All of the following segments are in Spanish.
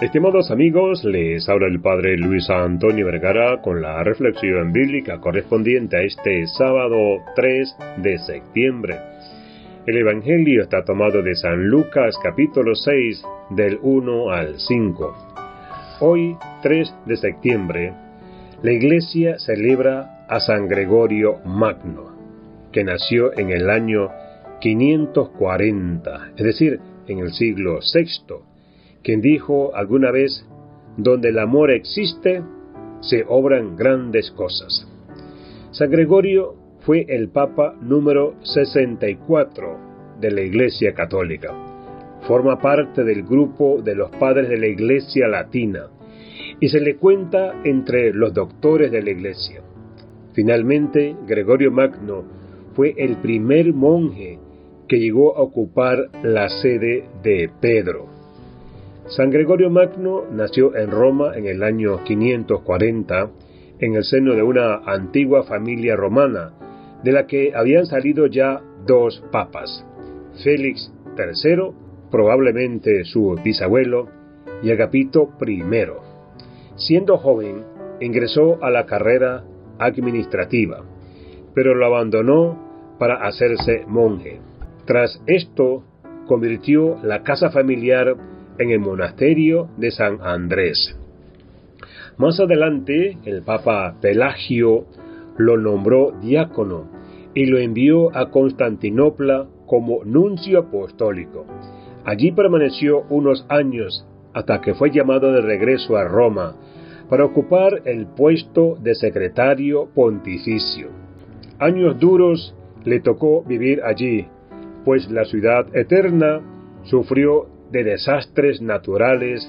Estimados amigos, les habla el Padre Luis Antonio Vergara con la reflexión bíblica correspondiente a este sábado 3 de septiembre. El Evangelio está tomado de San Lucas capítulo 6 del 1 al 5. Hoy, 3 de septiembre, la Iglesia celebra a San Gregorio Magno, que nació en el año 540, es decir, en el siglo VI quien dijo alguna vez, donde el amor existe, se obran grandes cosas. San Gregorio fue el Papa número 64 de la Iglesia Católica. Forma parte del grupo de los padres de la Iglesia Latina y se le cuenta entre los doctores de la Iglesia. Finalmente, Gregorio Magno fue el primer monje que llegó a ocupar la sede de Pedro. San Gregorio Magno nació en Roma en el año 540 en el seno de una antigua familia romana, de la que habían salido ya dos papas, Félix III, probablemente su bisabuelo, y Agapito I. Siendo joven, ingresó a la carrera administrativa, pero lo abandonó para hacerse monje. Tras esto, convirtió la casa familiar en el monasterio de San Andrés. Más adelante, el Papa Pelagio lo nombró diácono y lo envió a Constantinopla como nuncio apostólico. Allí permaneció unos años hasta que fue llamado de regreso a Roma para ocupar el puesto de secretario pontificio. Años duros le tocó vivir allí, pues la ciudad eterna sufrió de desastres naturales,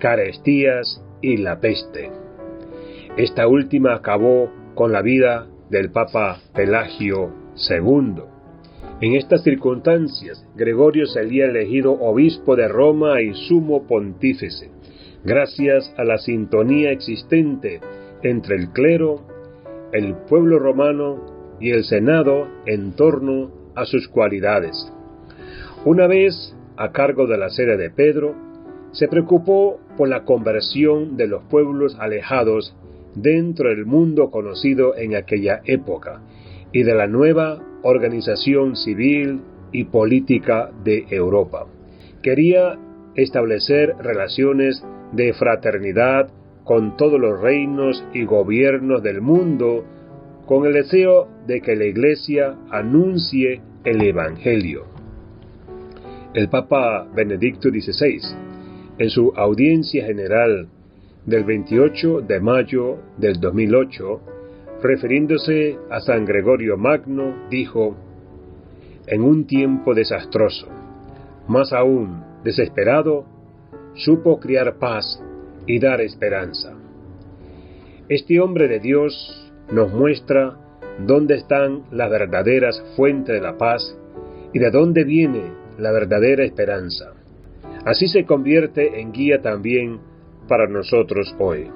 carestías y la peste. Esta última acabó con la vida del Papa Pelagio II. En estas circunstancias, Gregorio sería elegido obispo de Roma y sumo pontífice, gracias a la sintonía existente entre el clero, el pueblo romano y el Senado en torno a sus cualidades. Una vez a cargo de la sede de Pedro, se preocupó por la conversión de los pueblos alejados dentro del mundo conocido en aquella época y de la nueva organización civil y política de Europa. Quería establecer relaciones de fraternidad con todos los reinos y gobiernos del mundo con el deseo de que la Iglesia anuncie el Evangelio el Papa Benedicto XVI, en su audiencia general del 28 de mayo del 2008, refiriéndose a San Gregorio Magno, dijo, en un tiempo desastroso, más aún desesperado, supo criar paz y dar esperanza. Este hombre de Dios nos muestra dónde están las verdaderas fuentes de la paz y de dónde viene la verdadera esperanza. Así se convierte en guía también para nosotros hoy.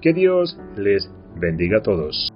Que Dios les bendiga a todos.